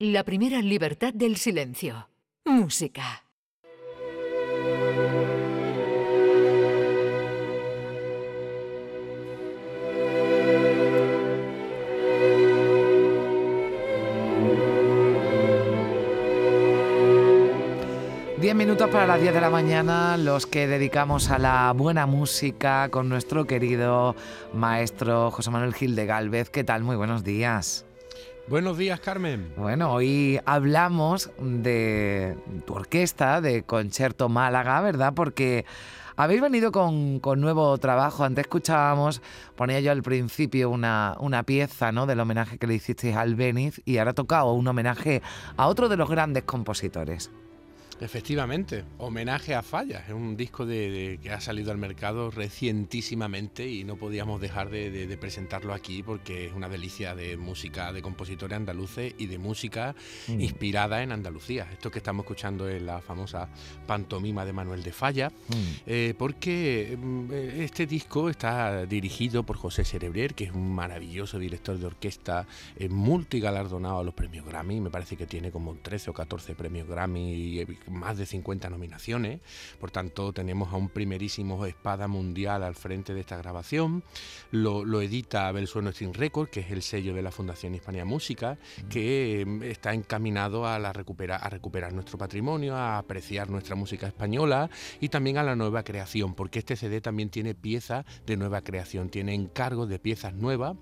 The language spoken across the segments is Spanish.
La primera libertad del silencio. Música. Diez minutos para las 10 de la mañana, los que dedicamos a la buena música con nuestro querido maestro José Manuel Gil de Galvez. ¿Qué tal? Muy buenos días. Buenos días, Carmen. Bueno, hoy hablamos de tu orquesta, de Concierto Málaga, ¿verdad? Porque habéis venido con, nuevo trabajo. Antes escuchábamos, ponía yo al principio una, una pieza ¿no? del homenaje que le hicisteis al Beniz y ahora tocado un homenaje a otro de los grandes compositores. Efectivamente, homenaje a Fallas, es un disco de, que ha salido al mercado recientísimamente y no podíamos dejar de, presentarlo aquí porque es una delicia de música de compositores andaluces y de música mm. inspirada en Andalucía. Esto que estamos escuchando es la famosa pantomima de Manuel de Falla, mm. eh, porque mm, este disco está dirigido por José Cerebrer, que es un maravilloso director de orquesta, eh, multigalardonado a los premios Grammy, me parece que tiene como 13 o 14 premios Grammy. Y, más de 50 nominaciones, por tanto tenemos a un primerísimo espada mundial al frente de esta grabación, lo, edita Abel Sueno String Record, que es el sello de la Fundación Hispania Música, que mm, está encaminado a, la recuperar, a recuperar nuestro patrimonio, a apreciar nuestra música española y también a la nueva creación, porque este CD también tiene piezas de nueva creación, tiene encargos de piezas nuevas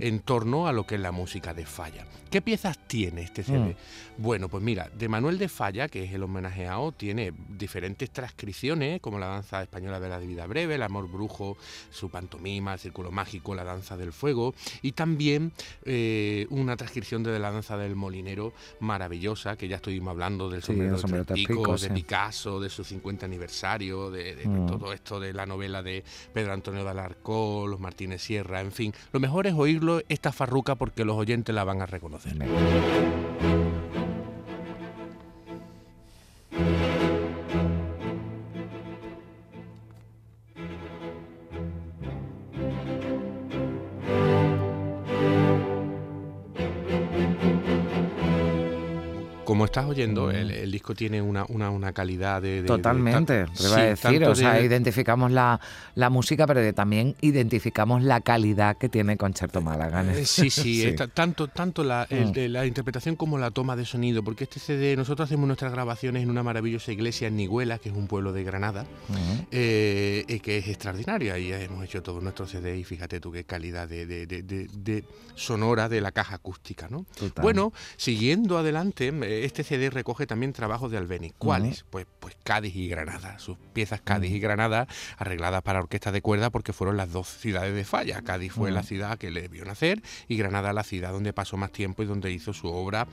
en torno a lo que es la música de Falla. ¿Qué piezas tiene este CD? Mm. Bueno, pues mira, de Manuel de Falla, que es el homenaje tiene diferentes transcripciones, como la danza española de la vida breve, el amor brujo, su pantomima, el círculo mágico, la danza del fuego, y también eh, una transcripción de la danza del molinero maravillosa, que ya estuvimos hablando del sombrero, de Picasso, de su 50 aniversario, de, mm. todo esto de la novela de Pedro Antonio de Alarcón, los Martínez Sierra, en fin. Lo mejor es oírlo esta farruca porque los oyentes la van a reconocer. Como estás oyendo, mm. el, disco tiene una, una, calidad de... Totalmente, te a decir, o sea, identificamos la, música, pero también identificamos la calidad que tiene Concerto Málaga. Eh, sí, sí, tanto, tanto la, mm. la, interpretación como la toma de sonido, porque este CD, nosotros hacemos nuestras grabaciones en una maravillosa iglesia en Niguela, que es un pueblo de Granada, mm. eh, que es extraordinaria, y hemos hecho todo nuestro CD y fíjate tú qué calidad de, sonora de la caja acústica, ¿no? Bueno, siguiendo adelante este CD recoge también trabajos de Albeni. ¿Cuáles? Pues, pues Cádiz y Granada. Sus piezas Cádiz y Granada arregladas para orquesta de cuerda porque fueron las dos ciudades de falla. Cádiz fue la ciudad que le vio nacer y Granada la ciudad donde pasó más tiempo y donde hizo su obra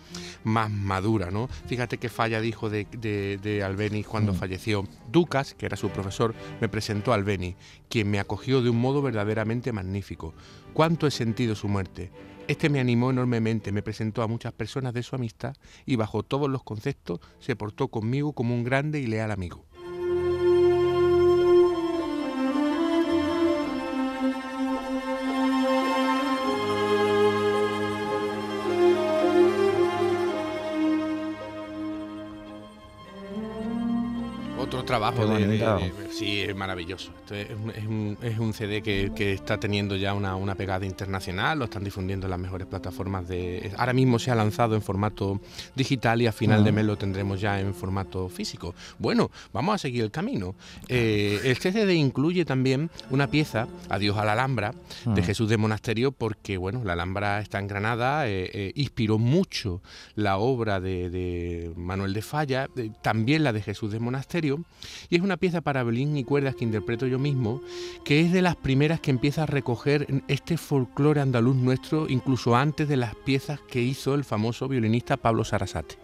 más madura. ¿no? Fíjate que Falla dijo de, de, Albeni cuando falleció. Ducas, que era su profesor, me presentó a Albeni, quien me acogió de un modo verdaderamente magnífico. ¿Cuánto he sentido su muerte? Este me animó enormemente, me presentó a muchas personas de su amistad y bajo todos los conceptos se portó conmigo como un grande y leal amigo. Trabajo de, Sí, es maravilloso. Esto es, un, es, un, CD que, que, está teniendo ya una, una, pegada internacional, lo están difundiendo en las mejores plataformas de... Ahora mismo se ha lanzado en formato digital y a final de ah. mes lo tendremos ya en formato físico. Bueno, vamos a seguir el camino. Eh, el CD incluye también una pieza, Adiós a la Alhambra, de ah. Jesús de Monasterio, porque bueno, la Alhambra está en Granada, eh, eh, inspiró mucho la obra de, de Manuel de Falla, también la de Jesús de Monasterio, y es una pieza para violín y cuerdas que interpreto yo mismo, que es de las primeras que empieza a recoger este folclore andaluz nuestro, incluso antes de las piezas que hizo el famoso violinista Pablo Sarasate.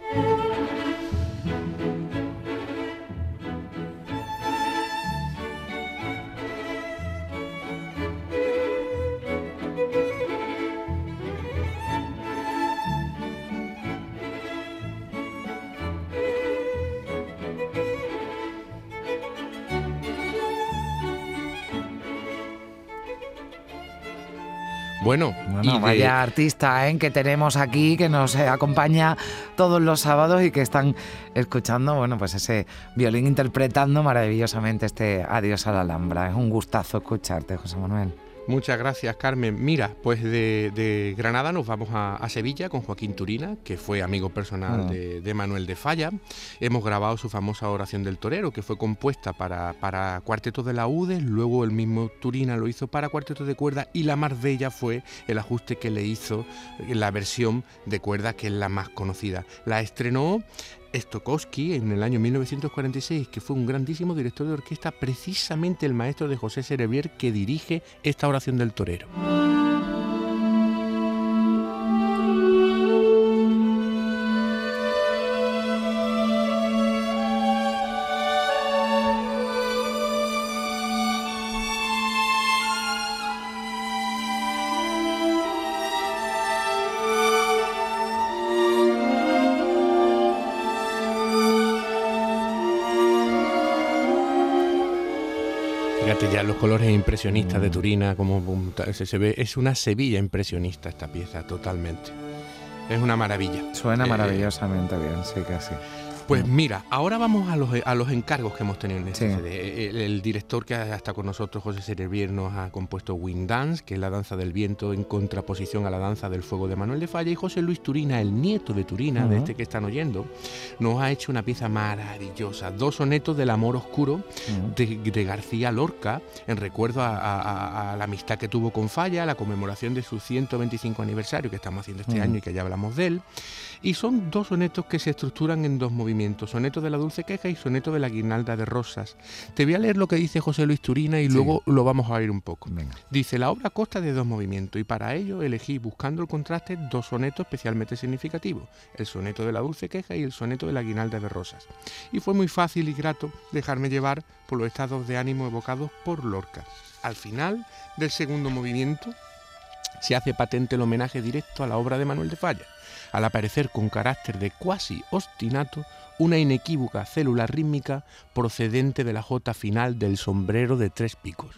Bueno, y vaya artista ¿eh? que tenemos aquí, que nos eh, acompaña todos los sábados y que están escuchando, bueno, pues ese violín interpretando maravillosamente este Adiós a la Alhambra. Es un gustazo escucharte, José Manuel. Muchas gracias, Carmen. Mira, pues de, Granada nos vamos a, Sevilla con Joaquín Turina, que fue amigo personal ah. de, Manuel de Falla. Hemos grabado su famosa oración del torero, que fue compuesta para, para cuarteto de la UDE, luego el mismo Turina lo hizo para cuarteto de cuerda y la más bella fue el ajuste que le hizo la versión de cuerda, que es la más conocida. La estrenó Stokowski en el año 1946, que fue un grandísimo director de orquesta, precisamente el maestro de José Cerebrier que dirige esta oración del torero. Ya los colores impresionistas de mm. Turina, como se, ve, es una Sevilla impresionista esta pieza, totalmente. Es una maravilla. Suena eh, maravillosamente bien, sí sí. Pues mira, ahora vamos a los, a los encargos que hemos tenido en este CD. El, director que está con nosotros, José Cerebrier, nos ha compuesto Wind Dance, que es la danza del viento en contraposición a la danza del fuego de Manuel de Falla. Y José Luis Turina, el nieto de Turina, de este que están oyendo, nos ha hecho una pieza maravillosa. Dos sonetos del amor oscuro de, García Lorca, en recuerdo a, la amistad que tuvo con Falla, la conmemoración de su 125 aniversario que estamos haciendo este año y que ya hablamos de él. Y son dos sonetos que se estructuran en dos movimientos, soneto de la dulce queja y soneto de la guirnalda de rosas. Te voy a leer lo que dice José Luis Turina y luego lo vamos a oír un poco. Dice, la obra consta de dos movimientos y para ello elegí, buscando el contraste, dos sonetos especialmente significativos, el soneto de la dulce queja y el soneto de la guirnalda de rosas. Y fue muy fácil y grato dejarme llevar por los estados de ánimo evocados por Lorca. Al final del segundo movimiento se hace patente el homenaje directo a la obra de Manuel de Falla al aparecer con carácter de cuasi ostinato una inequívoca célula rítmica procedente de la jota final del sombrero de tres picos.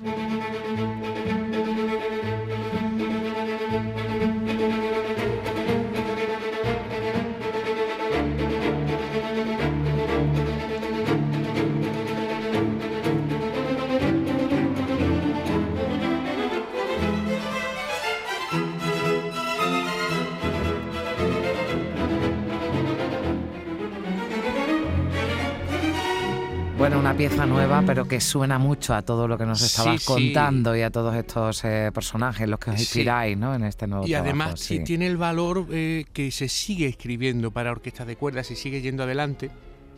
Bueno, una pieza nueva, pero que suena mucho a todo lo que nos estabas contando y a todos estos eh, personajes, los que os inspiráis ¿no? en este nuevo Y además sí. tiene el valor eh, que se sigue escribiendo para orquestas de cuerdas y sigue yendo adelante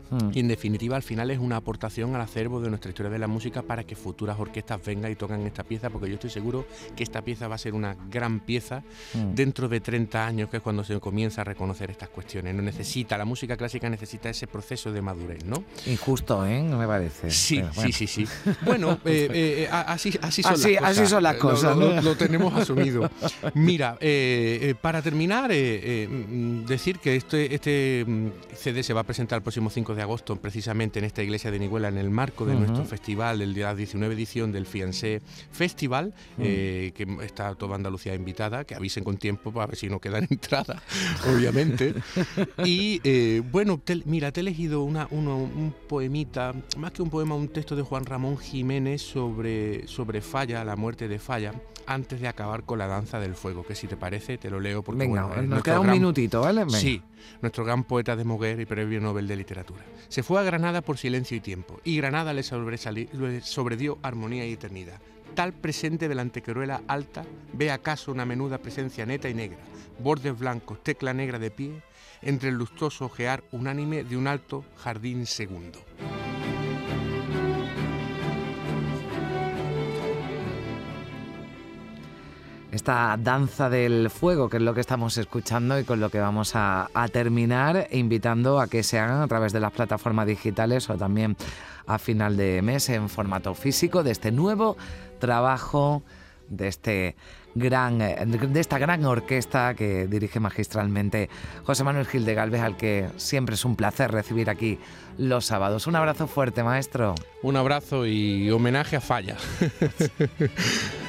Hmm. Y en definitiva, al final es una aportación al acervo de nuestra historia de la música para que futuras orquestas vengan y toquen esta pieza, porque yo estoy seguro que esta pieza va a ser una gran pieza hmm. dentro de 30 años, que es cuando se comienza a reconocer estas cuestiones. No necesita, la música clásica necesita ese proceso de madurez, ¿no? Injusto, ¿eh? No me parece. Sí, sí, sí, sí. Bueno, eh, eh, así, así, son las cosas. Así son las cosas. Lo, tenemos asumido. Mira, eh, para terminar, mm, decir que este, este mm, CD se va a presentar el próximo 5 de agosto precisamente en esta iglesia de Nihuela en el marco de nuestro festival, el día 19 edición del Fiancé Festival, mm. eh, que está toda Andalucía invitada, que avisen con tiempo para ver si no quedan entradas, obviamente. y eh, bueno, mira, te he elegido una, un poemita, más que un poema, un texto de Juan Ramón Jiménez sobre, sobre Falla, la muerte de Falla, antes de acabar con la danza del fuego, que si te parece te lo leo porque Venga, nos queda un minutito, ¿vale? Sí, nuestro gran poeta de Moguer y premio Nobel de Literatura. Se fue a Granada por silencio y tiempo, y Granada le, le sobredió armonía y eternidad. Tal presente de la antequeruela alta, ve acaso una menuda presencia neta y negra, bordes blancos, tecla negra de pie, entre el lustroso ojear unánime de un alto jardín segundo. Esta danza del fuego, que es lo que estamos escuchando y con lo que vamos a, terminar, invitando a que se hagan a través de las plataformas digitales o también a final de mes en formato físico de este nuevo trabajo de este gran de esta gran orquesta que dirige magistralmente José Manuel Gil de Galvez al que siempre es un placer recibir aquí los sábados. Un abrazo fuerte, maestro. Un abrazo y homenaje a Falla.